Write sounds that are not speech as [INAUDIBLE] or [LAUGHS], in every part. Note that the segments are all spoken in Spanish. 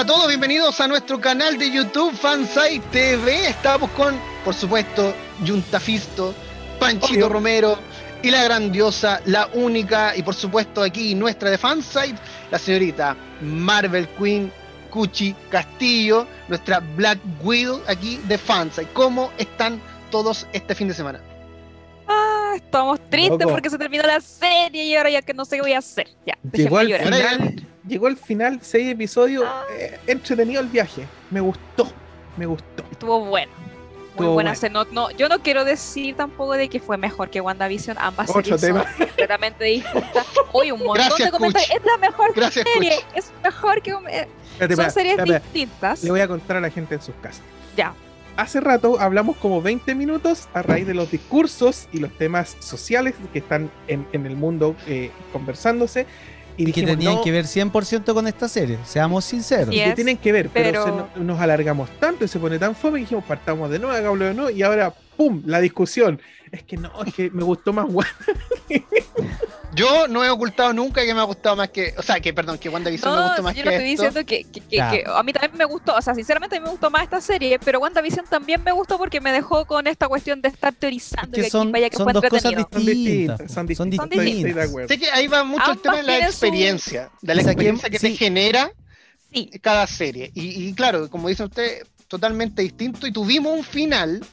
Hola a todos, bienvenidos a nuestro canal de YouTube Fansite TV. Estamos con, por supuesto, Juntafisto, Panchito Romero y la grandiosa, la única y por supuesto aquí nuestra de Fansite, la señorita Marvel Queen Cuchi Castillo, nuestra Black Widow aquí de Fansite. ¿Cómo están todos este fin de semana? Ah, estamos tristes Loco. porque se terminó la serie y ahora ya que no sé qué voy a hacer. Ya, Llegó al final, llegó al final, seis episodios, eh, entretenido el viaje. Me gustó, me gustó. Estuvo bueno. Muy Estuvo buena bueno. No, no, yo no quiero decir tampoco de que fue mejor que WandaVision. Ambas Otro series son tema. [LAUGHS] completamente distintas. Hoy un montón Gracias, de comentarios. Kuch. Es la mejor Gracias, serie. Kuch. Es mejor que. eh, Espérate, son series espera. distintas. Le voy a contar a la gente en sus casas. Ya. Hace rato hablamos como 20 minutos a raíz de los discursos y los temas sociales que están en, en el mundo eh, conversándose. Y, Y que dijimos, tenían no, que ver 100% con esta serie, seamos sinceros. Que tienen que ver, pero, pero- se no- nos alargamos tanto y se pone tan fome que dijimos, partamos de nuevo, hagámoslo de nuevo, y ahora, ¡pum! La discusión. Es que no, es que me gustó más [LAUGHS] Wanda. Yo no he ocultado nunca que me ha gustado más que. O sea, que perdón, que WandaVision me No, gustó más yo que no estoy esto. diciendo que, que- que- Ya. que a mí también me gustó, o sea, sinceramente a mí me gustó más esta serie, pero WandaVision también me gustó porque me dejó con esta cuestión de estar teorizando Es que son- vaya que son fue dos cosas entretenido. Son Distintas, distintas, son son distintas. estoy- de distintas. acuerdo. Sé que ahí va mucho el tema de la su- experiencia, de la que- experiencia que, te sí. genera Sí, cada serie. Y, y claro, como dice usted, totalmente distinto. Y tuvimos un final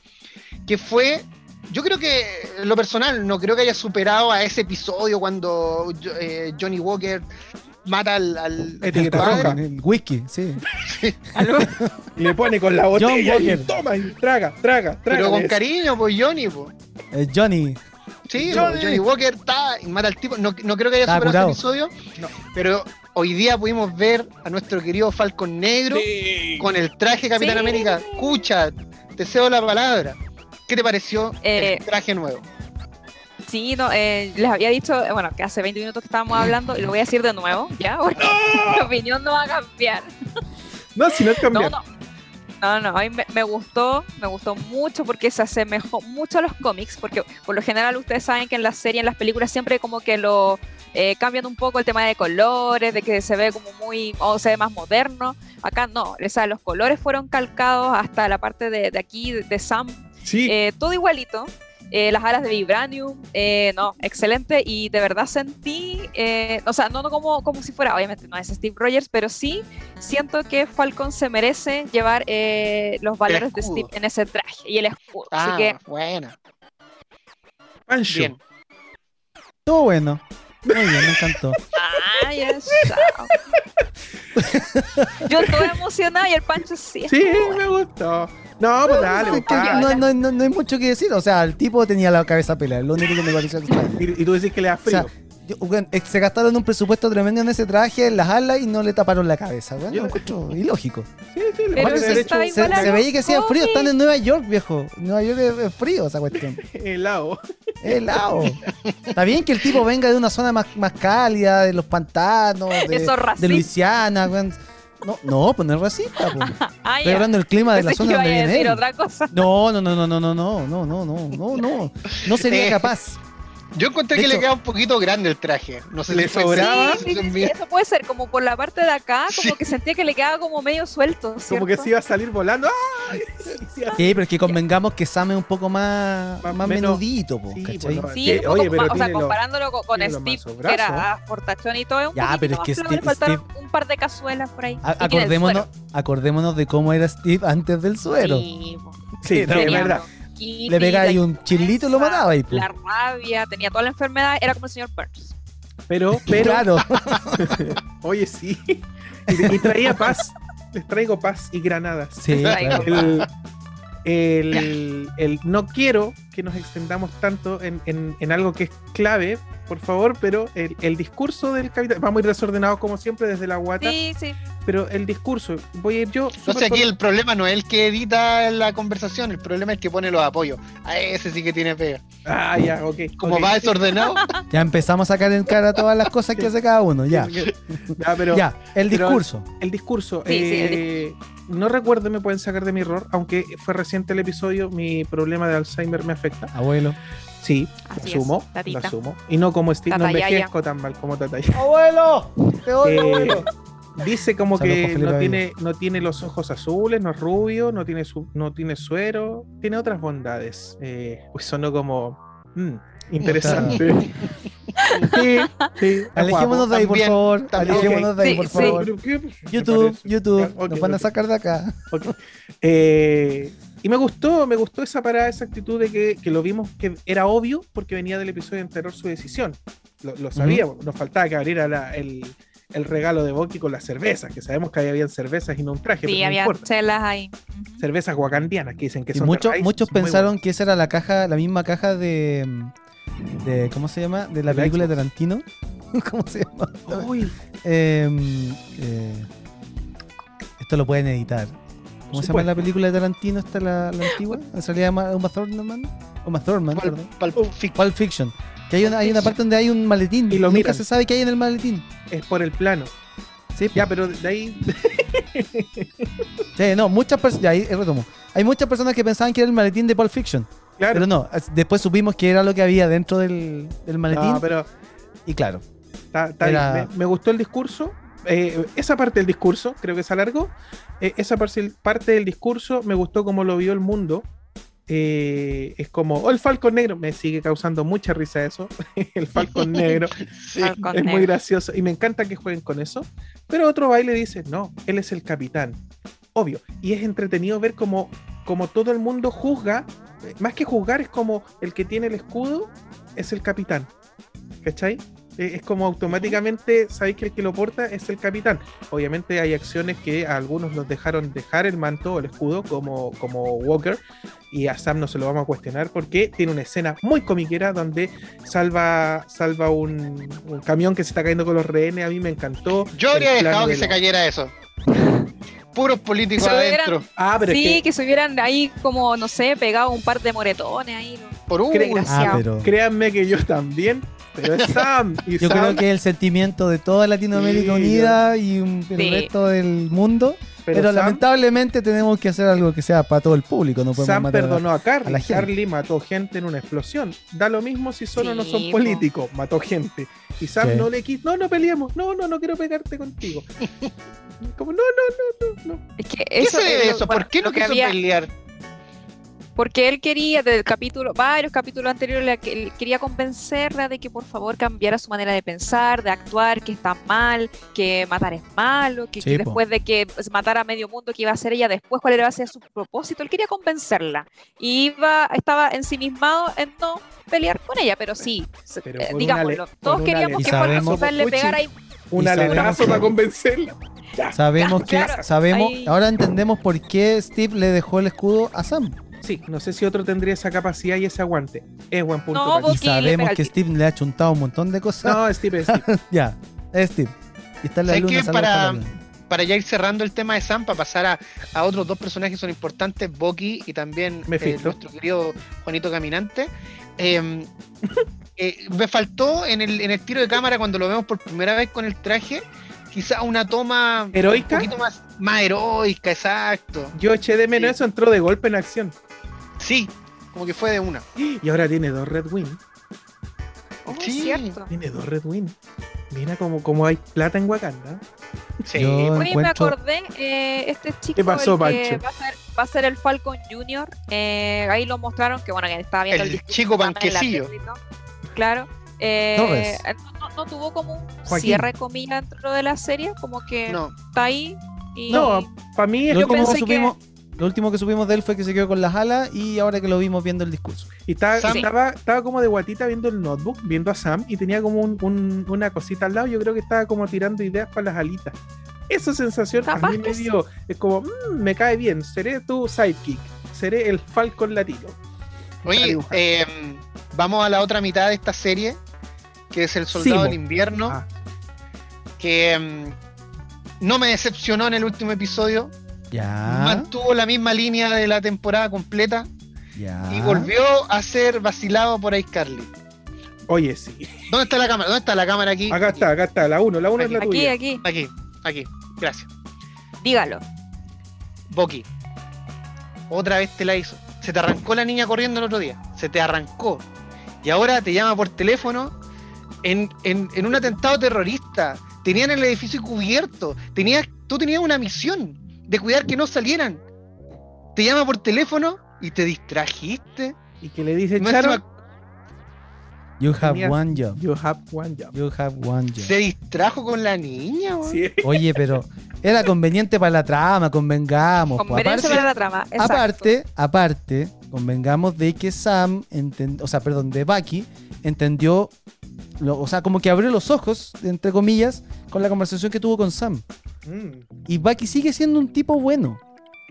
que fue, yo creo que, en lo personal, no creo que haya superado a ese episodio cuando eh, Johnny Walker mata al... al padre. El whisky, sí. [LAUGHS] Y le pone con la botella y Walker. toma y traga, traga, traga. Pero con cariño, pues Johnny, pues. Eh, Johnny. Sí, Johnny. Johnny Walker está y mata al tipo. No, no creo que haya Está superado curado. ese episodio, No. pero hoy día pudimos ver a nuestro querido Falcon Negro Sí. con el traje Capitán Sí. América. Escucha, te cedo la palabra. ¿Qué te pareció Eh, el traje nuevo? sí, no, eh, les había dicho, eh, bueno, que hace 20 minutos que estábamos hablando y lo voy a decir de nuevo, ¿ya? [LAUGHS] Porque mi opinión no va a cambiar. No, si no es No, cambiar. no. No, no, a mí me, me gustó, me gustó mucho porque se asemejó mucho a los cómics, porque por lo general ustedes saben que en la serie, en las películas siempre como que lo eh, cambian un poco el tema de colores, de que se ve como muy, o se ve más moderno. Acá no, o sea, los colores fueron calcados hasta la parte de, de aquí, de, de Sam, Sí, eh, todo igualito. eh, las alas de Vibranium, eh, no, excelente. Y de verdad sentí, eh, o sea, no, no como, como si fuera, obviamente no es Steve Rogers, pero sí siento que Falcon se merece llevar eh, los valores de. Steve en ese traje y el escudo. Ah, Así que, buena. Pancho. Bien. Todo bueno. Muy bien, me encantó. ay, eso. Yo estoy emocionada y el Pancho sí. Sí, me gustó. No, pues dale, Es que compadre. no, no- no- no hay mucho que decir. O sea, el tipo tenía la cabeza pelada. Lo único que me pareció extraño. Y, y tú decís que le da O frío. sea, eh, se gastaron un presupuesto tremendo en ese traje, en las alas y no le taparon la cabeza. weón. Yo- Lo encuentro ilógico. sí, sí, le Pero hecho Se, se veía que hacía frío. Están en Nueva York, viejo. Nueva York es, frío esa cuestión. helado. Helado. Está bien que el tipo venga de una zona más, más cálida, de los pantanos, de, Luisiana. weón. No, no, pues no es racista. pues. Ah, Estoy hablando del clima de la zona donde viene decir él. otra cosa. No, no, no, no, no, no, no, no, no, no, no, no. No sería Eh, capaz. Yo encontré De que le queda un poquito grande el traje. No sé Le sobraba. Sí, eso puede ser, como por la parte de acá, como Sí. que sentía que le quedaba como medio suelto. Como que se iba a salir volando. ¡Ay! [LAUGHS] Sí, pero es que convengamos que Sam es un poco más, Más- más menos- menudito, po, Sí, ¿cachai? Sí, Que- un poco oye, pero más- o sea, los- comparándolo con, Steve, que era ah, fortachón y todo, es un Ya, poquito pero es más que Steve- faltaron un par de cazuelas por ahí. A- acordémonos, acordémonos de cómo era Steve antes del suero. Sí. Sí, no, es verdad. Bronquitis, Le pegaba ahí un chilito y lo mataba ahí. po. La rabia, tenía toda la enfermedad, era como el señor Burns. Pero, [LAUGHS] pero, Claro. [LAUGHS] oye, sí. Y, y traía paz. Les traigo paz y granadas. Sí, Traigo. claro. El, el, el- no quiero que nos extendamos tanto en, en- en algo que es clave, por favor, pero el, el discurso del capitán, vamos a ir desordenados como siempre desde la guata, Sí, sí. pero el discurso, voy a ir yo. Sé, aquí por- el problema no es el que edita la conversación, el problema es el que pone los apoyos. A ese sí que tiene pega. Ah, ya, ok. Como va desordenado, [LAUGHS] Ya empezamos a sacar en cara todas las cosas que hace cada uno. Ya. Ya, pero Ya, el pero- discurso. el discurso. Sí, sí, el eh, No recuerdo, me pueden sacar de mi error, aunque fue reciente el episodio, mi problema de Alzheimer me afecta. Abuelo. Sí, Así lo es, asumo, lo tatita. asumo. Y no como Steve, no envejezco tan mal como Tataya. ¡Abuelo! ¡Te odio, Eh, abuelo! Dice como que no tiene, no tiene los ojos azules, no es rubio, no tiene, su, no tiene suero, tiene otras bondades. Eh, pues sonó como mm, interesante. sí, sí, es Alejémonos de ahí, por favor. Alejémonos de ahí, por favor. YouTube. YouTube. Nos van a sacar de acá. Ok. Eh, y me gustó, me gustó esa parada, esa actitud de que, que lo vimos que era obvio porque venía del episodio anterior su decisión. Lo, lo sabíamos, nos faltaba que abriera la- el, el regalo de Boki con las cervezas, que sabemos que ahí habían cervezas y no un traje, Sí, no había importa. chelas ahí. Cervezas wakandianas que dicen que Y son de muchos, raíz, muchos son pensaron que esa era la caja, la misma caja de, de ¿cómo se llama? De la De película de. Tarantino. [LAUGHS] ¿Cómo se llama? Uy, Em, eh, esto lo pueden editar. ¿Cómo se llama Supuesto. la película de Tarantino? ¿Esta la, la antigua? ¿En realidad llama Uma Thurman? Uma Thurman, Pulp- perdón. Pulp Fiction. Pulp Fiction. Que hay una, hay una parte donde hay un maletín. Y lo nunca miran. se sabe qué hay en el maletín. es por el plano. Sí, Ya, pero de ahí. [LAUGHS] sí, no, muchas personas. Ya, ahí retomo. Hay muchas personas que pensaban que era el maletín de Pulp Fiction. Claro. Pero no, es- después supimos que era lo que había dentro del, del maletín. No, pero Y claro, está- está Era- bien. Me, me gustó el discurso. Eh, esa parte del discurso, creo que se alargó. Eh, esa parte del discurso me gustó como lo vio el mundo. Eh, es como, oh, el Falcon Negro. Me sigue causando mucha risa eso. [LAUGHS] el Falcon Negro. [LAUGHS] Sí. Falcon es muy gracioso. Y me encanta que jueguen con eso. Pero otro baile dice, no, él es el capitán. Obvio. Y es entretenido ver como, como todo el mundo juzga. eh, Más que juzgar, es como el que tiene el escudo es el capitán. ¿Cachai? Eh, Es como automáticamente sabéis que el que lo porta es el capitán. Obviamente hay acciones que a algunos los dejaron dejar el manto o el escudo, como, como Walker, y a Sam no se lo vamos a cuestionar porque tiene una escena muy comiquera donde salva, salva un, un camión que se está cayendo con los rehenes. A mí me encantó. Yo habría dejado de que se cayera eso. Puros políticos hubieran- adentro. Ah, pero es Sí, que que se hubieran ahí como, no sé, pegado un par de moretones ahí. ¿no? Por un Cree- ah, pero. créanme que yo también, pero es Sam. Y Yo Sam creo que el sentimiento de toda Latinoamérica Sí, unida y un- el Sí. resto del mundo. Pero, Sam- lamentablemente tenemos que hacer algo que sea para todo el público. No podemos Sam matar a- perdonó a Carly. a la gente. Carly mató gente en una explosión. Da lo mismo si son o no son políticos. Mató gente. Y Sam ¿Qué? no le quiso. No, no peleemos. No, no, no quiero pegarte contigo. [LAUGHS] Como, no, no, no, no, no. Es que ¿Qué eso, se debe eso? ¿Por qué no quiso había, pelear? Porque él quería, del capítulo, varios capítulos anteriores, le- quería convencerla de que por favor cambiara su manera de pensar, de actuar, que está mal, que matar es malo, que, Sí, que po. después de que matara a medio mundo, que iba a hacer ella después, cuál iba a ser su propósito. Él quería convencerla. Y iba, estaba ensimismado en no pelear con ella, pero sí, Pero eh, digámoslo, todos queríamos que Juan Azúcar le pegara ahí. Un Y sabemos aletazo para convencerla. Ya. Sabemos que Claro, sabemos, ahí- ahora entendemos por qué Steve le dejó el escudo a Sam. Sí, no sé si otro tendría esa capacidad y ese aguante. Es buen punto. No, Pachi. Y sabemos que. Steve le ha chuntado un montón de cosas. No, Steve, Steve. [LAUGHS] ya, es Steve. Y está en la ¿Sabes luna. Para- para. Para ya ir cerrando el tema de Sam, para pasar a, a otros dos personajes que son importantes, Bucky y también eh, nuestro querido Juanito Caminante. eh, [LAUGHS] eh, me faltó en el, en el tiro de cámara cuando lo vemos por primera vez con el traje, quizá una toma ¿Heroica? un poquito más, más heroica, exacto. Yo eché de menos Sí. eso, entró de golpe en acción. Sí, como que fue de una. Y ahora tiene dos Red Wing. Oh, Sí. cierto. Tiene dos Red Wing. Mira como, como hay plata en Wakanda. Sí, Yo- Oye, me encuentro- acordé, eh, este chico ¿Qué pasó, el que va a, ser, va a ser el Falcon Junior, eh, ahí lo mostraron, que bueno, que estaba viendo El chico todo. Claro. eh, él no, no tuvo como un Joaquín. cierre comilla dentro de la serie, como que no. está ahí y No, para mí es Yo como- que- supimos, lo último que supimos de él fue que se quedó con las alas y ahora que lo vimos viendo el discurso. Y estaba, Sam- estaba, estaba como de guatita viendo el notebook, viendo a Sam, y tenía como un- un- una cosita al lado. Yo creo que estaba como tirando ideas para las alitas. Esa sensación a mí me sí. dio. Es como, "Mm, me cae bien, seré tu sidekick, seré el Falcon latino. Oye, eh, vamos a la otra mitad de esta serie, que es El Soldado Simo. del Invierno, Ah, que mm, no me decepcionó en el último episodio, Ya. mantuvo la misma línea de la temporada completa Ya. y volvió a ser vacilado por iCarly. oye, sí. ¿Dónde está la cámara? ¿Dónde está la cámara aquí? Acá está, acá está, la 1, la 1 es la aquí, tuya. aquí, Aquí, aquí. Gracias. dígalo. Boki. Otra vez te la hizo. Se te arrancó la niña corriendo el otro día. Se te arrancó. Y ahora te llama por teléfono en, en- en un atentado terrorista. tenían el edificio cubierto, tenías, tú tenías una misión de cuidar que no salieran. Te llama por teléfono y te distrajiste. Y que le dice Charo, You have Tenías- one job. you have one job. You have one job. se distrajo con la niña, weón. Sí. Oye, pero era conveniente para la trama, convengamos. po. Conveniencia Aparte- para la trama. exacto. Aparte, aparte, convengamos de que Sam, enten- o sea, perdón, de Bucky, entendió, lo- o sea, como que abrió los ojos, entre comillas, con la conversación que tuvo con Sam. Mm, Y Bucky sigue siendo un tipo bueno.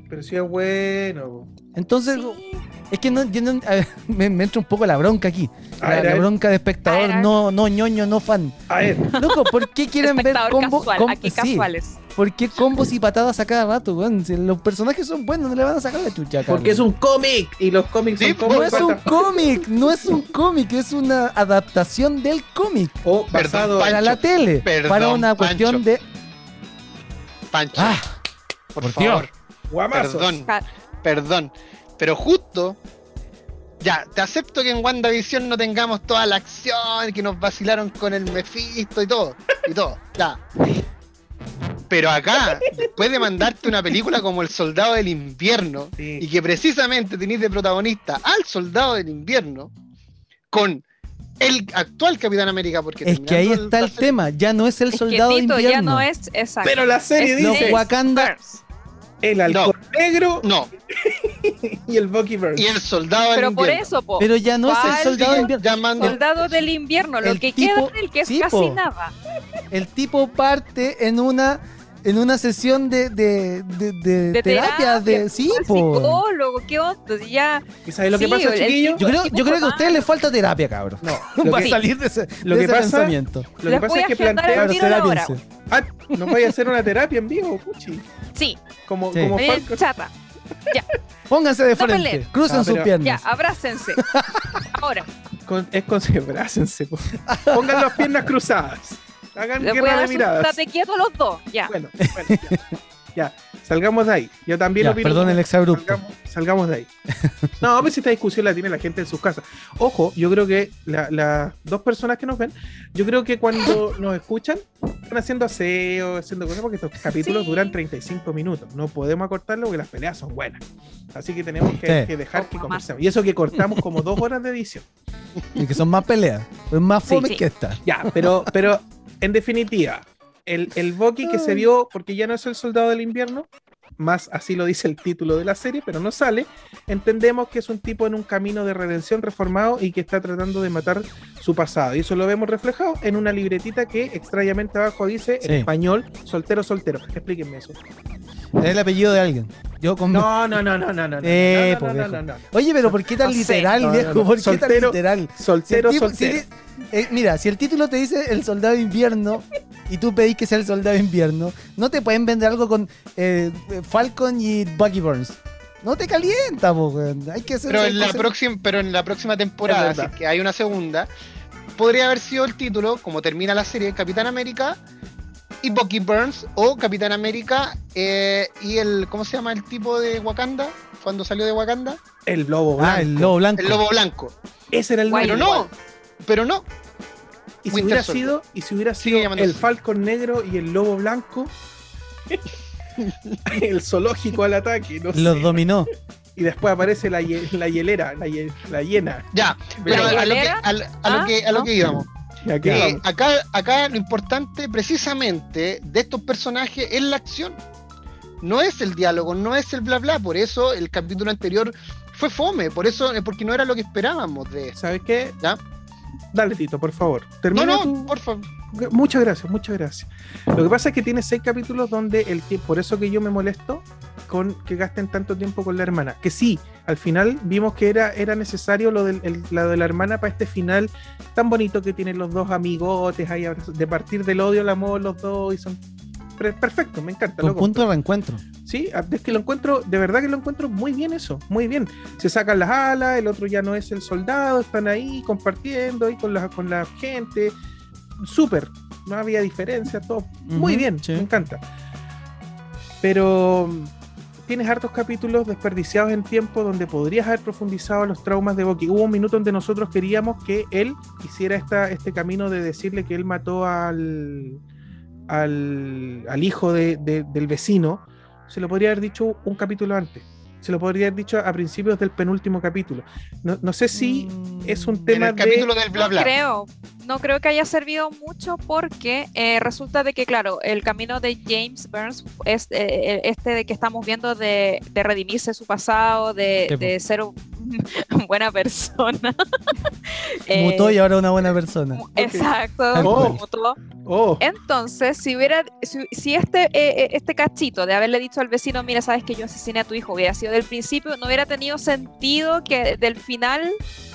pero sí es bueno. Entonces, Sí. es que no, yo no- a ver, me, me entra un poco la bronca aquí. A La, ver, bronca de espectador, ver, no, no ñoño, no fan. A ver, Loco, ¿por qué quieren ver Espectador combo, casual, com- aquí sí, casuales. ¿Por qué combos y patadas a cada rato, weón? Si los personajes son buenos, no le van a sacar la chucha. porque es un cómic y los cómics Sí, son como No es un cómic, no es un cómic, es una adaptación del cómic o Perdón, basado para la tele, perdón, para una Pancho. cuestión de Pancho, ah, por, por favor, guamazos. perdón, perdón. Pero justo, ya, te acepto que en WandaVision no tengamos toda la acción, que nos vacilaron con el Mephisto y todo, y todo, ya. Pero acá, después de mandarte una película como El Soldado del Invierno, Sí. y que precisamente tenéis de protagonista al Soldado del Invierno, con el actual Capitán América, porque es que ahí está el tema, ya no es el Es que soldado de invierno. ya no es exacto. Pero la serie Es Los dice Wakanda, Burns. el halcón negro No, [LAUGHS] y el Bucky Burns. y el Soldado del Pero por Invierno. eso, po. pero ya no es el soldado de Sigue invierno. llamando- Soldado del invierno, lo el que tipo- queda del que es sí, casi po. nada. El tipo parte en una en una sesión de, de, de, de De terapia, de sí, po. psicólogo, ¿qué onda? Ya, ¿Y sabes lo que pasa, el chiquillos? Yo creo, yo creo que a ustedes les falta terapia, cabrón. No, [LAUGHS] lo Para que, salir de ese, lo de que ese pasa- pensamiento. lo que pasa es que plantea... terápiense. Ah, ¿nos vaya a hacer una terapia en vivo, Puchi? sí, Como, Sí. como eh, chata. Pónganse de frente, crucen Ah, sus piernas. Ya, abrácense. [LAUGHS] Ahora, Con- es con [LAUGHS] abrácense, po. Pongan las piernas cruzadas. Hagan les voy a guerra de miradas. estate quieto a los dos. Ya. Bueno, bueno, ya. Ya, salgamos de ahí. Yo también Ya, opino perdón el exabrupto. Salgamos, salgamos de ahí. No, pues esta discusión la tiene la gente en sus casas. Ojo, yo creo que la- las dos personas que nos ven, yo creo que cuando [LAUGHS] nos escuchan, están haciendo aseo, haciendo cosas, porque estos capítulos Sí. duran 35 minutos. No podemos acortarlo porque las peleas son buenas. Así que tenemos que, Sí. que dejar que conversemos. Y eso que cortamos como dos horas de edición. Y que son más peleas. Es más Sí. fome Sí. que esta. Ya, pero, pero en definitiva, el, el Bucky que se vio, porque ya no es el soldado del invierno, más así lo dice el título de la serie, pero no sale, entendemos que es un tipo en un camino de redención reformado y que está tratando de matar su pasado. Y eso lo vemos reflejado en una libretita que extrañamente abajo dice en español, soltero, soltero. Explíquenme eso. Es el apellido de alguien. Yo con... No, no, no, no, no, no. no, Eh, no, no, no, viejo. no, no. Oye, pero ¿por qué tan No sé. literal, No, no, viejo? no. ¿Por qué tan Soltero, literal? Si Soltero, tipo- soltero. si- eh, mira, si el título te dice el soldado de invierno y tú pedís que sea el soldado de invierno, no te pueden vender algo con eh, Falcon y Bucky Burns. No te calienta, po, weón. Hay que hacer. Pero en la próxima, pero en la próxima temporada, si es que hay una segunda, podría haber sido el título, como termina la serie, Capitán América y Bucky Burns, o Capitán América eh, y el, ¿cómo se llama el tipo de Wakanda? Cuando salió de Wakanda, El lobo Ah, el blanco. lobo blanco. el Lobo Blanco. Ese era el Guay, Pero no, pero no. Y si hubiera Soldier. sido, y si hubiera sido el. Falcon negro y el lobo blanco, [LAUGHS] el zoológico al ataque, no Los sé. dominó. Y después aparece la, la hielera, la, hie- la hiena. Ya, pero ¿La a lo que? Ah, a, lo que, a lo que íbamos. Eh, acá, acá lo importante precisamente de estos personajes es la acción. No es el diálogo, no es el bla bla. Por eso el capítulo anterior fue fome. Por eso, eh, porque no era lo que esperábamos de eso. ¿Sabes qué? ¿Ya? Dale, Tito, por favor. No, Termina no, tu- por favor. Muchas gracias, muchas gracias. Lo que pasa es que tiene seis capítulos donde el tiempo, por eso que yo me molesto con que gasten tanto tiempo con la hermana. Que sí, al final vimos que era, era necesario lo, del, el- la de la hermana para este final tan bonito que tienen los dos amigotes ahí, de partir del odio al amor los dos y son perfecto, me encanta. Loco. punto de reencuentro. Sí, es que lo encuentro, de verdad que lo encuentro muy bien eso, muy bien. Se sacan las alas, el otro ya no es el soldado, están ahí compartiendo ahí con la, con la gente. Súper, no había diferencia, todo muy bien, sí. me encanta. Pero tienes hartos capítulos desperdiciados en tiempo donde podrías haber profundizado los traumas de Bucky. Hubo un minuto donde nosotros queríamos que él hiciera esta, este camino de decirle que él mató al, al, hijo de- del vecino, se lo podría haber dicho un capítulo antes. Se lo podría haber dicho a principios del penúltimo capítulo. No, no sé si Mm. es un En tema el de. capítulo del bla No bla. creo, no creo que haya servido mucho porque eh, resulta de que, claro, el camino de James Burns es eh, este de que estamos viendo de, de redimirse su pasado, de, de ser un- [LAUGHS] buena persona. [LAUGHS] Eh, Mutó y ahora una buena persona. Exacto, Oh. mutó. Oh, Entonces, si hubiera, si, si este, eh, eh, este cachito de haberle dicho al vecino, mira, sabes que yo asesiné a tu hijo, hubiera sido del principio, no hubiera tenido sentido que del final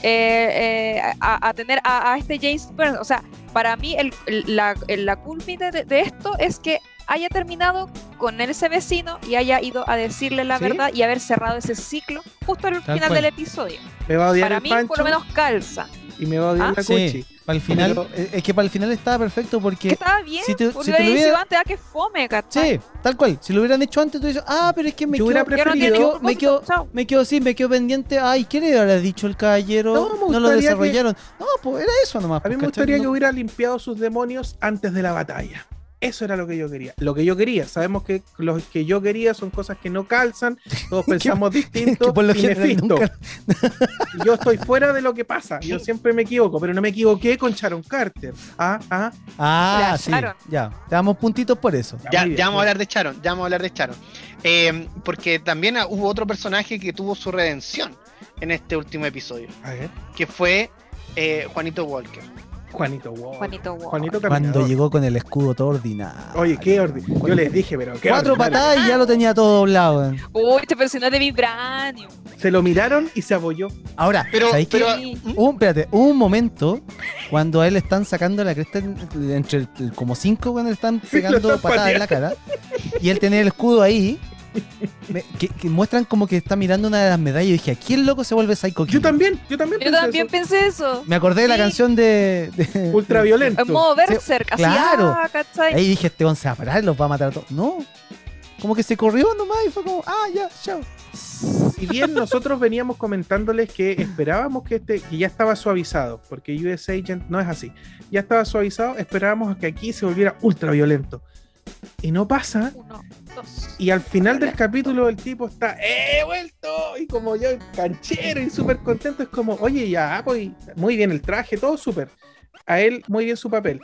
eh, eh, a, a tener a, a este James Burns. O sea, para mí el, el- la, el- la culmine de, de esto es que haya terminado con ese vecino y haya ido a decirle la ¿Sí? verdad y haber cerrado ese ciclo justo al Tal final cual. del episodio. me va a odiar Para el mí, Pancho por lo menos calza. y me va a odiar Ah, la Cuchi. Sí, para el final, Pero- eh, es que para el final estaba perfecto Que porque estaba bien, si te- si lo te lo hubiera hubiera- dicho antes, ah, que fome, ¿cachai? Sí, tal cual. Si lo hubieran hecho antes, tú dices, ah, pero es que me Yo quedo, hubiera preferido- me quedo- me quedo así, me quedo pendiente. Ay, ¿qué le habrá dicho el caballero? No, me No, lo que- desarrollaron. No, pues era eso nomás. A mí pues, me gustaría No- que hubiera limpiado sus demonios antes de la batalla. Eso era lo que yo quería. Lo que yo quería. Sabemos que los que yo quería son cosas que no calzan. Todos [LAUGHS] pensamos distinto. que por lo y general Mephisto. nunca- Y [LAUGHS] Yo estoy fuera de lo que pasa. Yo [LAUGHS] siempre me equivoco, pero no me equivoqué con Sharon Carter. Ah, ah. Ah, sí, Sharon. ya. Te damos puntitos por eso. Ya, ya vamos a hablar de Charon, ya vamos a hablar de Charon. Eh, porque también hubo otro personaje que tuvo su redención en este último episodio, A ver. que fue eh, Juanito Walker. Juanito Wow. Juanito Wow. Juanito Cuando llegó con el escudo todo ordinario. Oye, qué orden. Yo les dije, pero qué Cuatro ordinario. patadas y ya lo tenía todo doblado. weón. Uy, este personaje de Vibranium. Se lo miraron y se apoyó. Ahora, Pero, ¿sabéis qué? pero. ¿Mm? Hubo, espérate, hubo un momento cuando a él le están sacando la cresta en- entre el- como cinco cuando le están pegando patadas en la cara y él tenía el escudo ahí me- que, que muestran como que está mirando una de las medallas y dije aquí el loco se vuelve Psycho Killer? Yo también, yo también Yo pensé también eso. pensé eso. me acordé de la canción de, de- Ultraviolento. En modo Berserk, así, claro. ah, ahí dije este once va a parar los va a matar a todos no como que se corrió nomás y fue como ah ya chao Si bien nosotros veníamos comentándoles que esperábamos que este, que ya estaba suavizado, porque US Agent no es así, ya estaba suavizado, esperábamos que aquí se volviera ultra violento. Y no pasa, Uno, dos. y al final del capítulo el tipo está, ¡eh, vuelto! Y como yo, canchero y súper contento, es como, oye, ya, pues, muy bien el traje, todo súper. A él, muy bien su papel.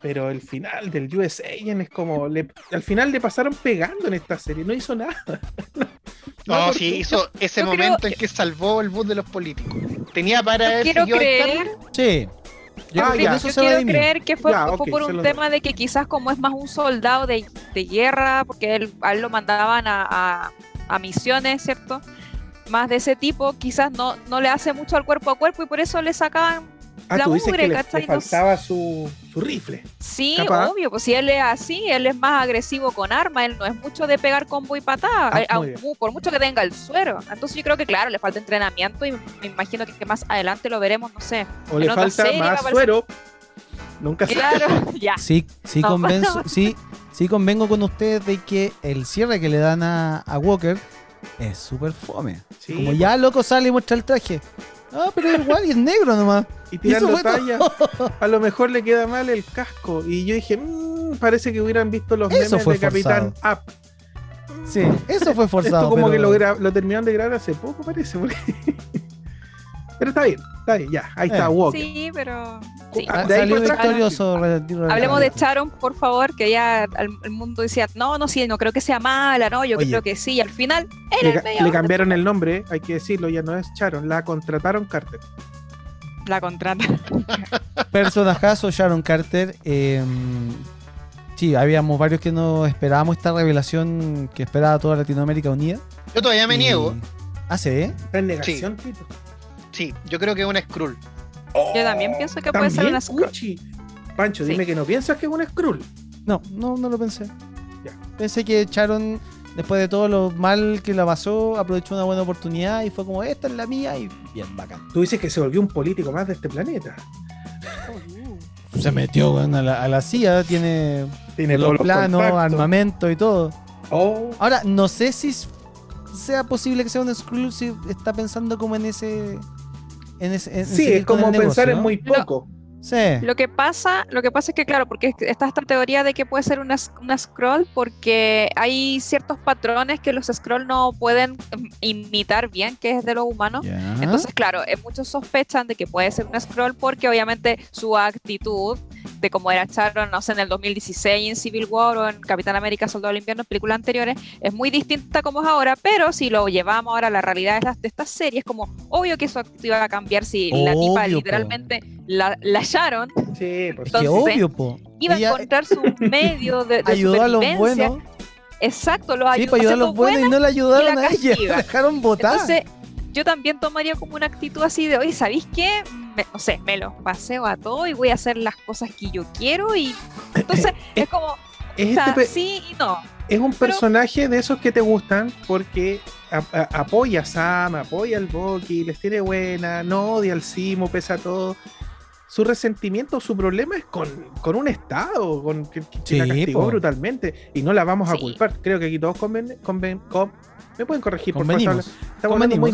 Pero el final del US Agent es como, le- al final le pasaron pegando en esta serie, no hizo nada. [LAUGHS] No, porque- sí, hizo ese yo creo- momento en que salvó el bus de los políticos. Tenía para haber quiero creer, sí yo Ah, ya. yo quiero creer que fue, Ya, fue ok, por un tema de que quizás como es más un soldado de, de guerra, porque él, a él lo mandaban a, a- a misiones, ¿cierto? Más de ese tipo, quizás no, no le hace mucho al cuerpo a cuerpo y por eso le sacaban Ah, la tú dices mugre, que le, faltaba su, su rifle. Sí, Capaz. obvio, pues si él es así, él es más agresivo con arma, él no es mucho de pegar combo y patada, Ah, eh, aun- por mucho que tenga el suero. Entonces yo creo que claro, le falta entrenamiento y me imagino que, que más adelante lo veremos, no sé. O le falta serie más suero. Nunca se Claro, [LAUGHS] ya. Sí, sí, No, convenzo, [LAUGHS] sí, sí convengo con ustedes de que el cierre que le dan a, a Walker es súper fome. Sí, Como ya loco sale y muestra el traje. Ah, pero es igual y es negro nomás. y tirando fue talla. A lo mejor le queda mal el casco. Y yo dije, "Mm, parece que hubieran visto los Eso memes de Capitán Up. Sí, eso fue forzado. Esto como pero- que lo, lo terminaron de grabar hace poco, parece. porque- [LAUGHS] pero está bien, está bien, ya. Ahí está Eh. Walker. Sí, pero. sí. Ah, de ahí victorioso. Hablemos de Charon, por favor, que ya al- el mundo decía, no, no, sí, no creo que sea mala, no, yo Oye. creo que sí, y al final, él Le, ca- medio- le cambiaron el nombre, hay que decirlo, ya no es Charon, la contrataron Carter. la contrata. [LAUGHS] Personajazo Sharon Carter. eh, sí, habíamos varios que no esperábamos esta revelación que esperaba toda Latinoamérica unida. Yo todavía me Y- niego. Ah, sí, ¿eh? Está en negación, Tito. Sí, yo creo que es un Skrull. Yo también pienso que puede ser una Skrull. Uchi. Pancho, Sí. dime que no piensas que es un Skrull. No, no, no lo pensé. Ya. Pensé que Sharon, después de todo lo mal que la pasó, aprovechó una buena oportunidad y fue como, esta es la mía y bien, bacán. Tú dices que se volvió un político más de este planeta. Se metió a, la, a la CIA, tiene, Tiene los los planos, contactos. armamento y todo. Oh, Ahora, no sé si sea posible que sea un Skrull si está pensando como en ese... En ese en sí, es como el pensar negocio, en ¿no? muy No. poco. Sí. Lo que pasa, lo que pasa es que, claro, porque está esta teoría de que puede ser una, una scroll, porque hay ciertos patrones que los scroll no pueden imitar bien, que es de los humanos. Ya. Entonces, claro, eh, muchos sospechan de que puede ser una scroll porque obviamente su actitud de cómo era Sharon, no sé, en el 2016 en Civil War o en Capitán América Soldado del Invierno, en películas anteriores, es muy distinta como es ahora, pero si lo llevamos ahora a la realidad de, las, de estas series, como obvio que actitud iba a cambiar si la tipa po. literalmente la, la Sharon Sí, por Es Entonces, que obvio, po. iba Ella a encontrar su [LAUGHS] medio de, de ayudó a los supervivencia. buenos. Exacto, los Sí, ayudó para ayudar a los buenos y no le ayudaron la a ella. [LAUGHS] La dejaron botar. Entonces, yo también tomaría como una actitud así de, oye, ¿sabéis qué? Me- no sé, me los paseo a todo y voy a hacer las cosas que yo quiero y [LAUGHS] entonces es como, Es, o sea, este sí y no. es un pero- personaje de esos que te gustan porque a- a- apoya a Sam, apoya al Bucky, les tiene buena, no odia al Simo, pese a todo. Su resentimiento, su problema es con, con un Estado, con que, que Sí, la castigó po. brutalmente y no la vamos a Sí. culpar. Creo que aquí todos conven, conven- con- me pueden corregir, por favor. Estamos hablando muy.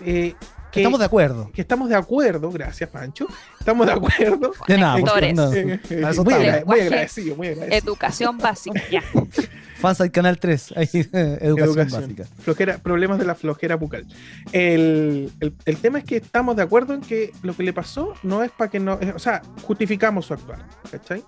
Eh, que, Estamos de acuerdo. que estamos de acuerdo, gracias Pancho, estamos de acuerdo. De nada, por no. Eh, eh, muy, agradecido, muy agradecido. Educación básica, [LAUGHS] ya. Fans del canal 3. Ahí, [LAUGHS] educación, Educación. básica. Flojera, problemas de la flojera bucal. El, el- el tema es que estamos de acuerdo en que lo que le pasó no es para que no. O sea, justificamos su actuar. ¿Cachai?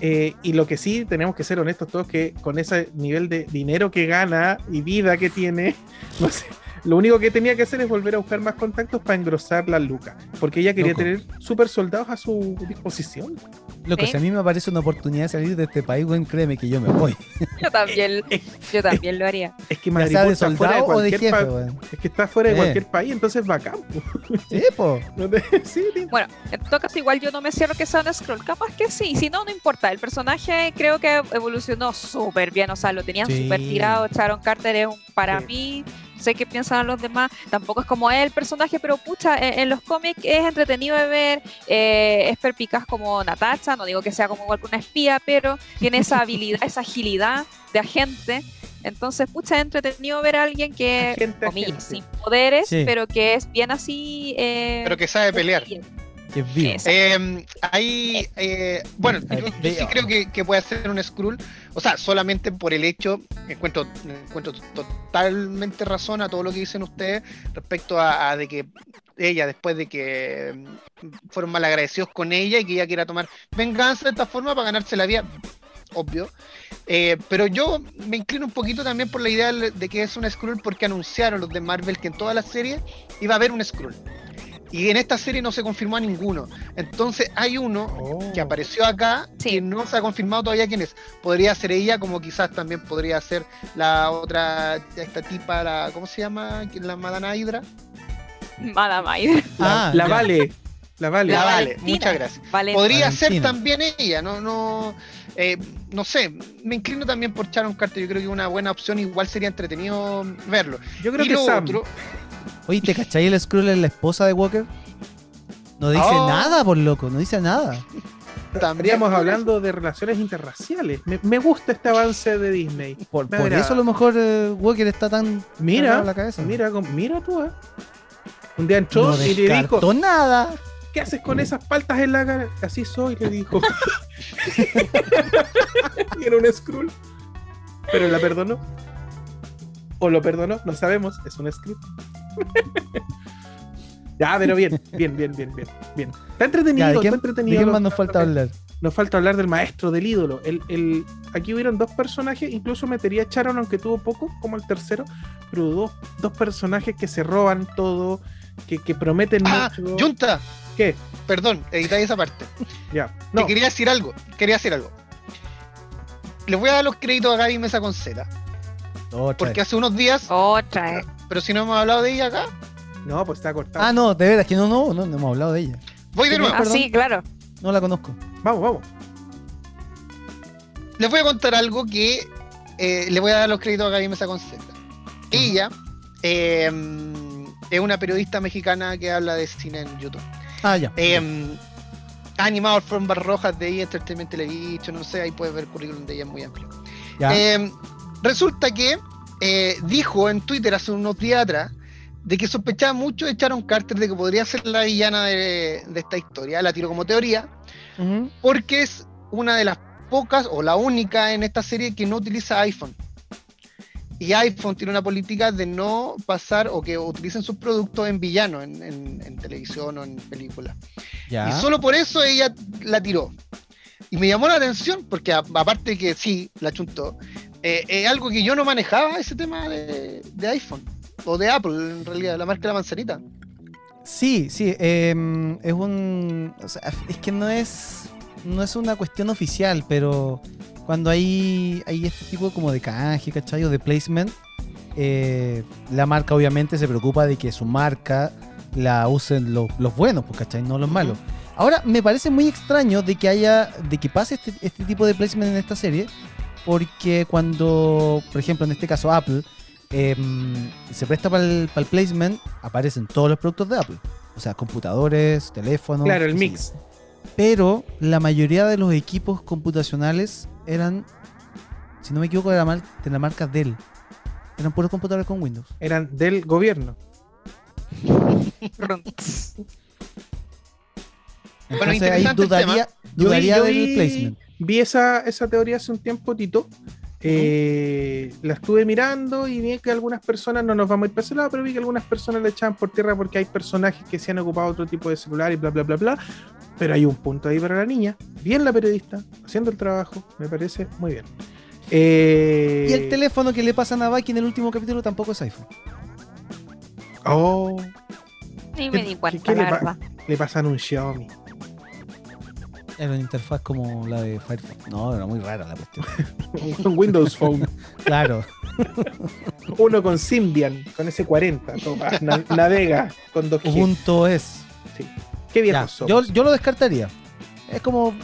Eh, y lo que sí tenemos que ser honestos todos que con ese nivel de dinero que gana y vida que tiene, [LAUGHS] no sé, lo único que tenía que hacer es volver a buscar más contactos para engrosar las lucas. Porque ella quería Loco. tener super soldados a su disposición. Loco, Sí. si a mí me aparece una oportunidad de salir de este país, weón, créeme que yo me voy. [LAUGHS] Yo también, [LAUGHS] yo también lo haría. Es que Madrid de está fuera de soldado o de cualquier jefe, weón. es que está fuera de Eh. cualquier país, entonces bacán. po. [LAUGHS] Sí, po. Sí. Bueno, en todo caso, igual yo no me cierro que sea un scroll. Capaz que sí. Si no, no importa. El personaje creo que evolucionó súper bien. O sea, lo tenían Sí. súper tirado. Sharon Carter es un, para Sí. mí. Sé qué piensan los demás. Tampoco es como él el personaje, pero pucha, en, en los cómics es entretenido de ver. eh, es perpicaz como Natasha. No digo que sea como alguna espía, pero tiene esa [LAUGHS] habilidad, esa agilidad de agente. Entonces, pucha, es entretenido ver a alguien que, Agente, comillas, agente. sin poderes, Sí. pero que es bien así. eh, Pero que sabe pelear. Es vivo. Eh, hay, eh, bueno, yo, yo sí Veo. creo que, que puede ser un Skrull, o sea, solamente por el hecho, encuentro, encuentro totalmente razón a todo lo que dicen ustedes respecto a, a de que ella, después de que mm, fueron malagradecidos con ella y que ella quiera tomar venganza de esta forma para ganarse la vida, obvio. Eh, pero yo me inclino un poquito también por la idea de que es un Skrull porque anunciaron los de Marvel que en todas las series iba a haber un Skrull. Y en esta serie no se confirmó a ninguno. Entonces hay uno Oh. que apareció acá Sí. que no se ha confirmado todavía quién es. Podría ser ella, como quizás también podría ser la otra, esta tipa, la, ¿cómo se llama? La Madana Hydra. Madame Hydra. [LAUGHS] La, Ah, la vale. La vale. La Vale, muchas gracias. Podría ser también ella, no, no, eh, no sé, me inclino también por Sharon Carter, yo creo que una buena opción, igual sería entretenido verlo. Yo creo y que lo Sam. otro, Oye, ¿te cachai el Skrull es la esposa de Walker? No dice Oh. nada, por loco, no dice nada. también Estaríamos hablando de relaciones interraciales. Me, me gusta este avance de Disney. Por, eso a lo mejor eh, Walker está tan Mira, la cabeza. Mira, mira tú, ¿eh? Un día entró no y le dijo, nada. ¿qué haces con esas paltas en la cara? Así soy, le dijo. y [LAUGHS] era un Skrull. Pero la perdonó. O lo perdonó, no sabemos, es un Skrull. [LAUGHS] ya, pero bien, bien, bien, bien, bien, bien. Está entretenido, Ya, ¿de quién, está de entretenido. quién lo- más nos falta hablar? Nos falta hablar del maestro, del ídolo. El, el- aquí hubieron dos personajes, incluso metería a Charon, aunque tuvo poco, como el tercero, pero dos, dos personajes que se roban todo, que, que prometen Ah, mucho. Junta, ¿Qué? perdón, editáis esa parte. Ya. Te No, quería decir algo, quería decir algo. Les voy a dar los créditos a Gaby Mesa con Z, Otra porque vez. hace unos días, Otra. Pero si no hemos hablado de ella acá, no, pues está cortado. Ah, no, de veras que no, no, no, no hemos hablado de ella. voy de nuevo. Ah, sí, claro. No la conozco. Vamos, vamos. Les voy a contar algo que eh, le voy a dar los créditos a Gaby Mesa con Z. Ella eh, es una periodista mexicana que habla de cine en YouTube. Ah, ya. Eh, ha animado alfombras rojas de ella, Entertainment Television, no sé, ahí puedes ver el currículum de ella es muy amplio. ya. Eh, resulta que eh, dijo en Twitter hace unos días atrás de que sospechaba mucho de Sharon Carter de que podría ser la villana de, de esta historia. La tiro como teoría, porque es una de las pocas o la única en esta serie que no utiliza iPhone. Y iPhone tiene una política de no pasar o que utilicen sus productos en villano, en, en- en televisión o en películas. Ya. Y solo por eso ella la tiró. Y me llamó la atención, porque a- aparte que sí, la chuntó, eh, es algo que yo no manejaba, ese tema de, de iPhone. O de Apple, en realidad, la marca de la manzanita. Sí, sí, em, es un... o sea, es que no es, no es una cuestión oficial, pero cuando hay, hay este tipo como de canje, ¿cachai? O de placement, eh, la marca obviamente se preocupa de que su marca la usen lo- los buenos, pues, ¿cachai? No los malos. Ahora, me parece muy extraño de que haya, de que pase este, este tipo de placement en esta serie, porque cuando, por ejemplo, en este caso Apple, em, se presta para el, para el placement, aparecen todos los productos de Apple. O sea, computadores, teléfonos. Claro, el mix. Pero la mayoría de los equipos computacionales eran, si no me equivoco, de la, mar- de la marca Dell. Eran puros computadores con Windows. Eran del gobierno. [LAUGHS] [LAUGHS] Bueno, Entonces ahí dudaría, Yo vi, yo del vi- placement. vi esa, esa teoría hace un tiempo, Tito. Eh, La estuve mirando y vi que algunas personas, no nos vamos a ir para ese lado, pero vi que algunas personas le echaban por tierra porque hay personajes que se han ocupado otro tipo de celular y bla, bla, bla, bla. Pero hay un punto ahí para la niña. Bien la periodista, haciendo el trabajo. Me parece muy bien. Eh, Y el teléfono que le pasan a Baki en el último capítulo tampoco es iPhone. Oh, Ni me ¿Qué- di qué- cuenta, qué le la pa- le pasan un Xiaomi. Era una interfaz como la de Firefox. No, era muy rara la cuestión. [LAUGHS] Un Windows Phone. Claro. Uno con Symbian, con ese 40. Toma, na- navega con 2G. Ubuntu es. Qué viejos yo, yo lo descartaría. Es como,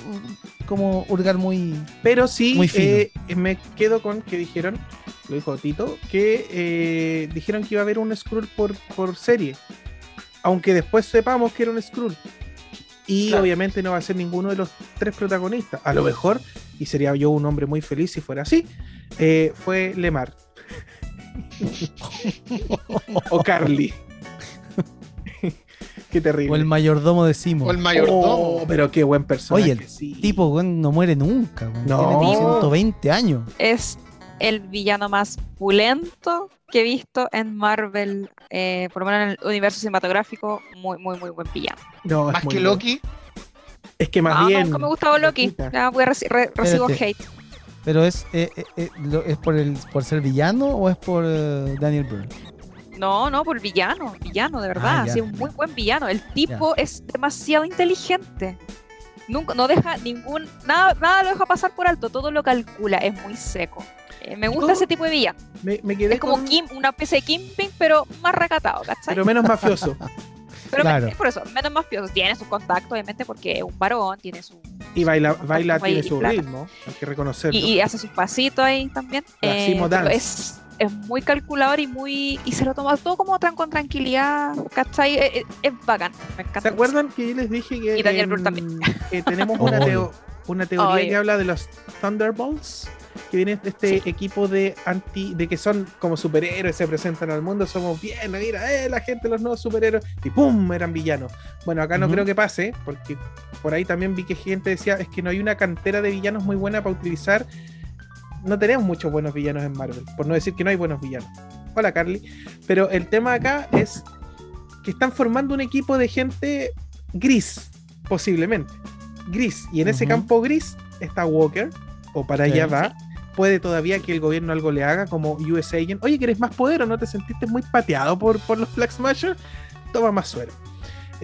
como hurgar muy. Pero sí, Muy fino. eh, me quedo con que dijeron, lo dijo Tito, que eh, dijeron que iba a haber un Skrull por, por serie. Aunque después sepamos que era un Skrull. Y Claro. obviamente no va a ser ninguno de los tres protagonistas. A lo mejor, y sería yo un hombre muy feliz si fuera así, eh, fue Lemar. [LAUGHS] o Carly. [LAUGHS] qué terrible. O el mayordomo de Simo. O el mayordomo. Oh, pero qué buen personaje. Oye, el sí. tipo, no muere nunca. No. Tiene como 120 años. Es el villano más pulento que he visto en Marvel, eh, por lo menos en el universo cinematográfico. Muy, muy, muy buen villano. No, es Más que bueno. Loki. Es que más Ah, bien. nunca me ha gustado Loki. Loquita. Ya, voy a reci- re- recibo Espérate. hate. Pero es, eh, eh, eh, lo- ¿es por, el, por ser villano o es por Daniel Byrne? No, no, por villano, villano, de verdad. Ah, sí, un muy buen villano. El tipo es demasiado inteligente. Nunca, no deja ningún, nada, nada lo deja pasar por alto, todo lo calcula, es muy seco. Eh, me gusta ese tipo de villano. Me, me quedé Es como con- Kim, una especie de Kimping, pero más recatado, ¿cachai? Pero menos mafioso. [LAUGHS] Pero Claro. es por eso, menos mafioso. Tiene sus contactos, obviamente, porque es un varón, tiene su. Y baila, baila tiene su plata. ritmo. Hay que reconocerlo. Y, y hace sus pasitos ahí también. Eh, es, es muy calculador y muy. Y se lo toma todo como tran con tranquilidad, ¿cachai? Es, es- es bacán. Me encanta. ¿Se acuerdan que yo les dije que, Y Daniel Brühl también. que tenemos [LAUGHS] una, teo- una teoría que habla de los Thunderbolts? Que viene de este Sí. equipo de anti, de que son como superhéroes, se presentan al mundo, somos bien, mira, eh, la gente, los nuevos superhéroes, y ¡pum! eran villanos. Bueno, acá no creo que pase, porque por ahí también vi que gente decía, es que no hay una cantera de villanos muy buena para utilizar. No tenemos muchos buenos villanos en Marvel, por no decir que no hay buenos villanos. Hola Carly. Pero el tema acá es que están formando un equipo de gente gris, posiblemente. Gris. Y en ese campo gris está Walker, o para Sí. allá va. Puede todavía que el gobierno algo le haga, como US Agent. Oye, ¿quieres más poder o no te sentiste muy pateado por, por los Flag Smashers? Toma más suero.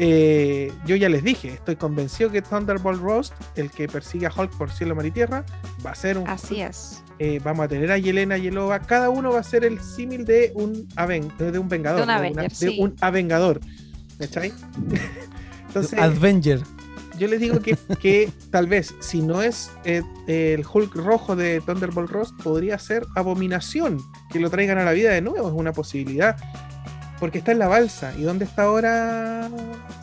Eh, yo ya les dije, estoy convencido que Thunderbolt Roast, el que persigue a Hulk por cielo, mar y tierra, va a ser un. Así es. eh, vamos a tener a Yelena Yelova. Cada uno va a ser el símil de un Aven, de un Vengador. De un ¿no? Avenger, Una- de un Avengador. ¿Cachai? [LAUGHS] Entonces, Avenger. Yo les digo que, que tal vez, si no es eh, el Hulk rojo de Thunderbolt Ross, podría ser Abominación, que lo traigan a la vida de nuevo, es una posibilidad. Porque está en la balsa. ¿Y dónde está ahora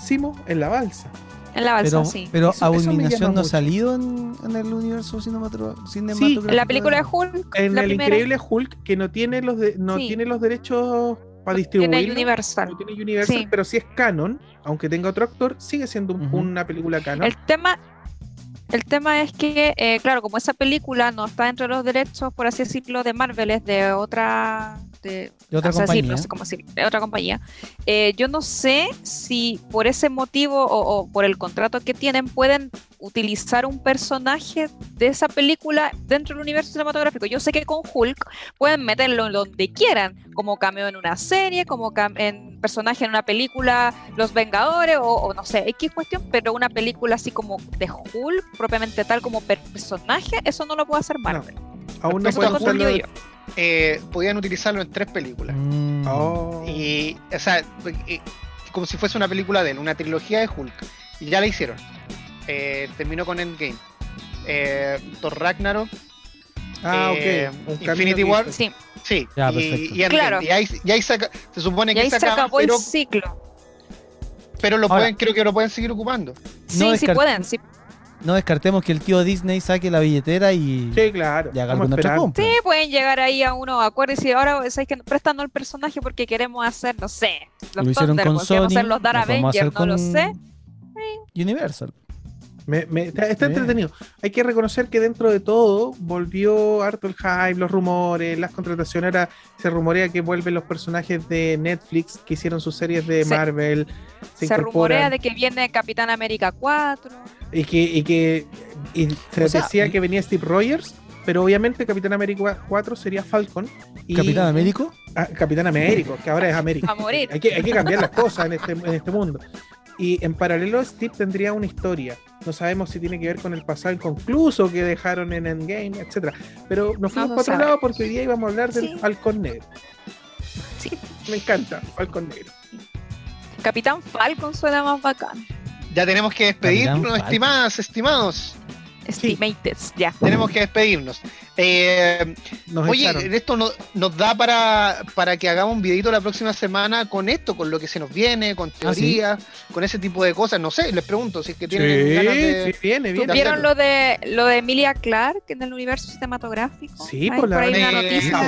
Simo? En la balsa. En la balsa, Pero, sí. pero Eso- eso Abominación no ha salido en, en el universo cinematográfico. En la película de Hulk, En la el primera. increíble Hulk, que no tiene los de- no Sí. tiene los derechos para Tiene distribuirlo. Universal. lo tiene Universal, Sí. pero si es canon, aunque tenga otro actor, sigue siendo un- Ujú. una película canon. El tema, el tema es que, eh, claro, como esa película no está entre los derechos, por así decirlo, de Marvel, es de otra, de, otra compañía. no sé cómo decir, de otra compañía. Eh, yo no sé si por ese motivo o, o por el contrato que tienen pueden utilizar un personaje de esa película dentro del universo cinematográfico. Yo sé que con Hulk pueden meterlo en donde quieran, como cameo en una serie, como en personaje en una película, Los Vengadores, o, o no sé, X cuestión, pero una película así como de Hulk, propiamente tal como personaje, eso no lo puede hacer Marvel. Aún no pueden a Eso lo usarlo. digo yo. Eh, podían utilizarlo en tres películas. Mm. Oh. Y, o sea, eh, como si fuese una película de él, una trilogía de Hulk. Y ya la hicieron. Eh, terminó con Endgame. Eh, Thor Ragnarok, Ah, eh, ok. Un Infinity War. Sí, sí. Ya, y, y. Claro. Y ahí, y ahí se, se supone y que ahí se acaba, acabó pero, el ciclo. pero lo Ahora- pueden, creo que lo pueden seguir ocupando. Sí, sí descart- pueden, sí, No descartemos que el tío Disney saque la billetera y, Sí, claro. y haga a alguna otra compra. Sí, pueden llegar ahí a uno acuerdo y decir, ahora sabes que préstanos el personaje porque queremos hacer, no sé, los Lo hicieron con Sony. hacer los Dark Avengers, hacer no lo sé. Universal. Me- me- está entretenido. Hay que reconocer que dentro de todo volvió harto el hype, los rumores, las contrataciones. Ahora se rumorea que vuelven los personajes de Netflix que hicieron sus series de Se- Marvel. Se, Se rumorea de que viene Capitán América 4. Y que, y que y se O sea, decía y- que venía Steve Rogers, pero obviamente Capitán América 4 sería Falcon. Y, Capitán Américo. Ah, Capitán Américo, que ahora es América. [LAUGHS] A morir. Hay que, hay que cambiar las cosas en este, en este mundo. Y en paralelo, Steve tendría una historia. No sabemos si tiene que ver con el pasado inconcluso que dejaron en Endgame, etcétera. Pero nos fuimos No para otro lado porque hoy día íbamos a hablar del Sí. Falcon Negro. Sí. Me encanta, Falcon Negro. Capitán Falcon suena más bacán. Ya tenemos que despedirnos, estimadas, estimados. Estimated, ya. Tenemos que despedirnos. Eh, Nos Oye, echaron. esto no- nos da para, para que hagamos un videito la próxima semana con esto, con lo que se nos viene, con Ah, sí. teorías, con ese tipo de cosas. No sé, les pregunto si es que Sí, tienen ganas de. sí, viene, viene. ¿Vieron lo de lo de Emilia Clark en el universo cinematográfico? Sí, Hay por la- ahí una noticia.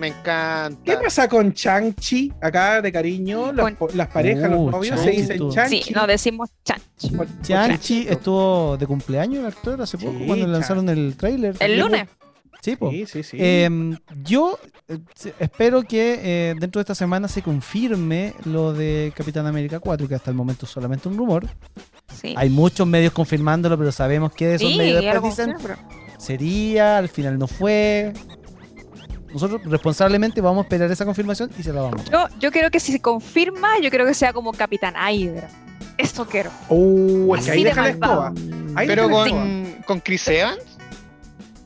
Me encanta. ¿Qué pasa con Chang-Chi? Acá de cariño, las, Con- las parejas, Uh, los novios se dicen Chang-Chi. Sí, no decimos Chanchi Chanchi. estuvo de cumpleaños el actor hace poco Sí, cuando lanzaron el tráiler. El lunes. Sí, po. Sí, sí, sí. Em, yo eh, espero que eh, dentro de esta semana se confirme lo de Capitán América 4, que hasta el momento es solamente un rumor. Sí. Hay muchos medios confirmándolo, pero sabemos que esos Sí, medios dicen sería, al final no fue. Nosotros responsablemente vamos a esperar esa confirmación y se la vamos. Yo, yo creo que si se confirma, yo creo que sea como Capitán Hydra. Eso quiero. Uh, es que Así ahí de deja la malvado. escoba. Ahí Pero la con, con Chris Evans.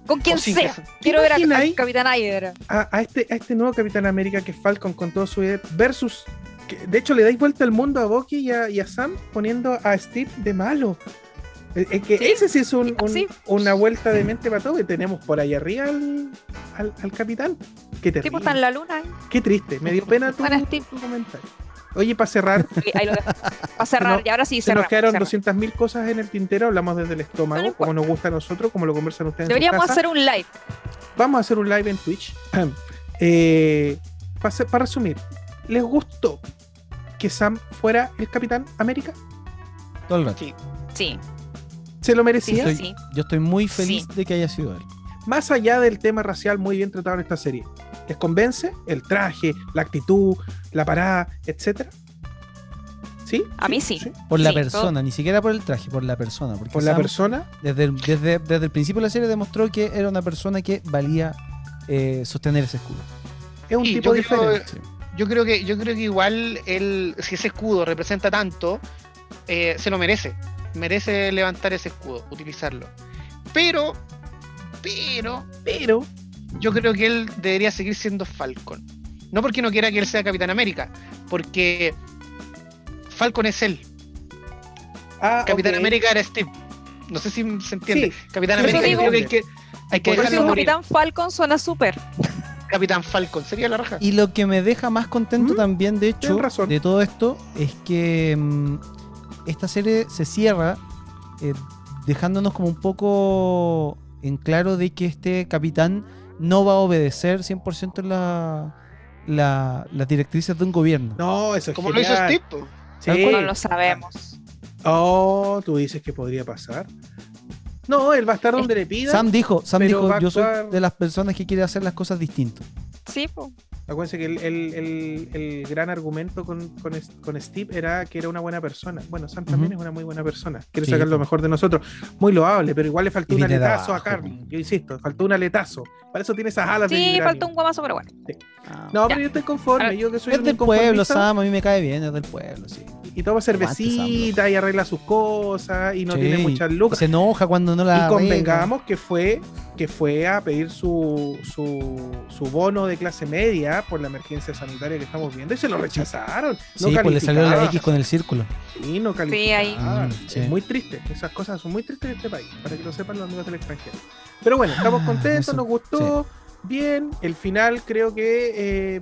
Con quien sea. que- Quiero ver a, a? Capitán Hydra. a, a este, a este nuevo Capitán América que es Falcon con todo su idea versus de hecho le dais vuelta al mundo a Bucky y a, y a Sam poniendo a Steve de malo es que Sí, ese sí es un- un- sí. una vuelta de mente para todo y tenemos por ahí arriba al, al, al capitán qué tipo terrible está en la luna. ¿eh? qué triste me dio pena tu, tu comentario oye para cerrar. [LAUGHS] Para cerrar, nos- y ahora sí se nos cerramos. quedaron cerramos. 200.000 cosas en el tintero hablamos desde el No estómago importa. como nos gusta a nosotros como lo conversan ustedes en su Deberíamos casa. hacer un live. vamos a hacer un live en Twitch. [CLEARS THROAT] Eh, para, resumir, ¿les gustó que Sam fuera el Capitán América? Todo el rato. Sí. Sí, ¿Se lo sí, merecía? sí. Estoy- sí. Yo estoy muy feliz Sí. de que haya sido él. Más allá del tema racial muy bien tratado en esta serie. ¿Les convence el traje, la actitud, la parada, etcétera? ¿Sí? A mí sí. Por la Sí, persona, ni siquiera por el traje, por la persona. Porque Por la persona. desde, el, desde, desde el principio de la serie demostró que era una persona que valía eh, sostener ese escudo. Es un Sí, tipo yo diferente. Yo creo que, yo creo que igual él, si ese escudo representa tanto, eh, se lo merece. Merece levantar ese escudo, utilizarlo. Pero, pero, Pero, yo creo que él debería seguir siendo Falcon. No porque no quiera que él sea Capitán América, porque Falcon es él. ah, Capitán. América era Steve. No sé si se entiende. Sí, Capitán América, yo digo- creo que hay que, hay que dejarlo morir. Capitán Falcon suena súper. Capitán Falcon, sería la raja. Y lo que me deja más contento ¿Mm? también, de hecho, razón. de todo esto, es que mm, esta serie se cierra eh, dejándonos como un poco en claro de que este capitán no va a obedecer 100% en la, la- las directrices de un gobierno. No, eso es Como lo hizo. Steve. Sí. No lo sabemos. Oh, tú dices que podría pasar. No, él va a estar donde le pida. Sam dijo, Sam dijo, yo soy de las personas que quiere hacer las cosas distintas. Sí, po. Acuérdense que el, el- el- el gran argumento con, con, con Steve era que era una buena persona. Bueno, Sam también es una muy buena persona. Quiere Sí, sacar lo mejor de nosotros. Muy loable, pero igual le faltó Y un de aletazo a po. Yo insisto, faltó un aletazo. Para eso tiene esas alas de Sí, vibranio. faltó un guamazo, pero bueno. No, Ya. pero yo estoy conforme. Yo que soy Es del pueblo, Sam, a mí me cae bien, es del pueblo, sí. Y toma cervecita y arregla sus cosas y no Sí. tiene muchas lucas. Se enoja cuando no la Y arregla. convengamos que fue que fue a pedir su, su, su bono de clase media por la emergencia sanitaria que estamos viendo y se lo rechazaron. No Sí, pues le salió la calificaba. X con el círculo. Sí, no calificaban. ahí. Mm, sí. Es muy triste. Esas cosas son muy tristes en este país, para que lo sepan los amigos del extranjero. Pero bueno, estamos Ah, contentos, eso, nos gustó. Bien, el final creo que eh,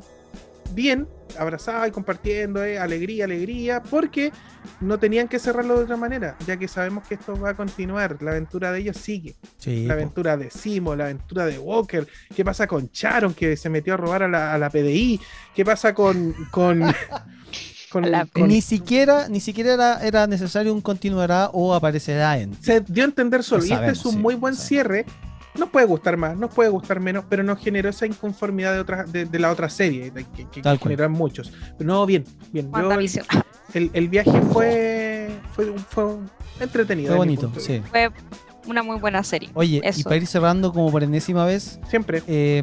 bien, abrazado y compartiendo, eh, alegría, alegría, porque no tenían que cerrarlo de otra manera, ya que sabemos que esto va a continuar, la aventura de ellos sigue, Sí, la aventura de Simo, la aventura de Walker, qué pasa con Charon que se metió a robar a la, a la PDI, qué pasa con... con [LAUGHS] con- la con- Ni siquiera, ni siquiera era, era necesario un continuará o aparecerá en. se dio a entender solo. Lo y este es un sí, muy buen sabemos. cierre. Nos puede gustar más, nos puede gustar menos, pero nos generó esa inconformidad de, otra, de, de la otra serie, de- que, que generan muchos. Pero no, bien, bien. Yo- el, el- el viaje fue, fue, fue entretenido. Fue bonito, sí. Fue una muy buena serie. Oye, y para ir cerrando como por enésima vez. Siempre. eh,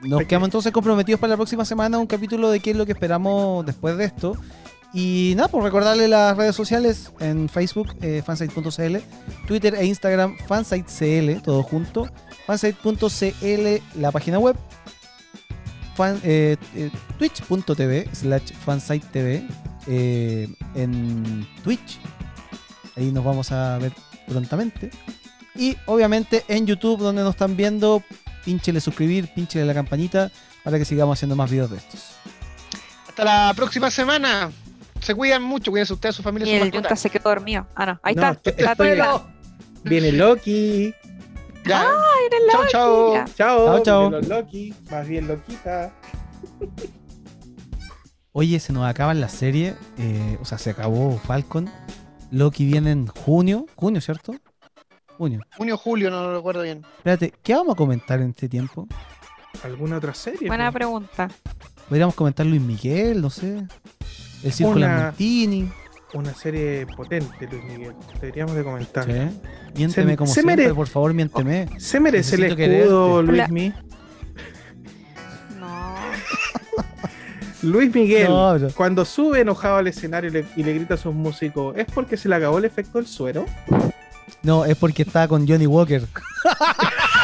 nos quedamos entonces comprometidos para la próxima semana un capítulo de qué es lo que esperamos después de esto. Y nada, por recordarle las redes sociales en Facebook, eh, fansite.cl, Twitter e Instagram, fansitecl, todo junto, fansite.cl, la página web, eh, eh, twitch.tv slash fansite.tv en Twitch. Ahí nos vamos a ver prontamente. Y obviamente en YouTube, donde nos están viendo, pínchele suscribir, pínchele la campanita para que sigamos haciendo más videos de estos. Hasta la próxima semana. Se cuidan mucho, cuídense ustedes, su familia, Y su el. Junta se quedó dormido. Ah, no. Ahí No, está. estoy- La estoy-. Viene Loki. Ya. Era chao, Loki, chao. Chao. Chao, chao. viene los Loki. Más bien Loquita. Oye, se nos acaba la serie, eh, o sea, se acabó Falcon. Loki viene en junio, junio, ¿cierto? Junio. Junio, julio, no lo recuerdo bien. Espérate, ¿qué vamos a comentar en este tiempo? ¿Alguna otra serie? Buena pues? pregunta. Podríamos comentar Luis Miguel, no sé. El Circo Una-. Una serie potente, Luis Miguel. Deberíamos de comentar. ¿sí? Miénteme Se- como se siempre, mere- por favor, miénteme. Se merece el escudo. Luis Hola. Mi. No. Luis Miguel, No, cuando sube enojado al escenario y le, y le grita a sus músicos, ¿es porque se le acabó el efecto del suero? No, es porque estaba con Johnny Walker. [LAUGHS]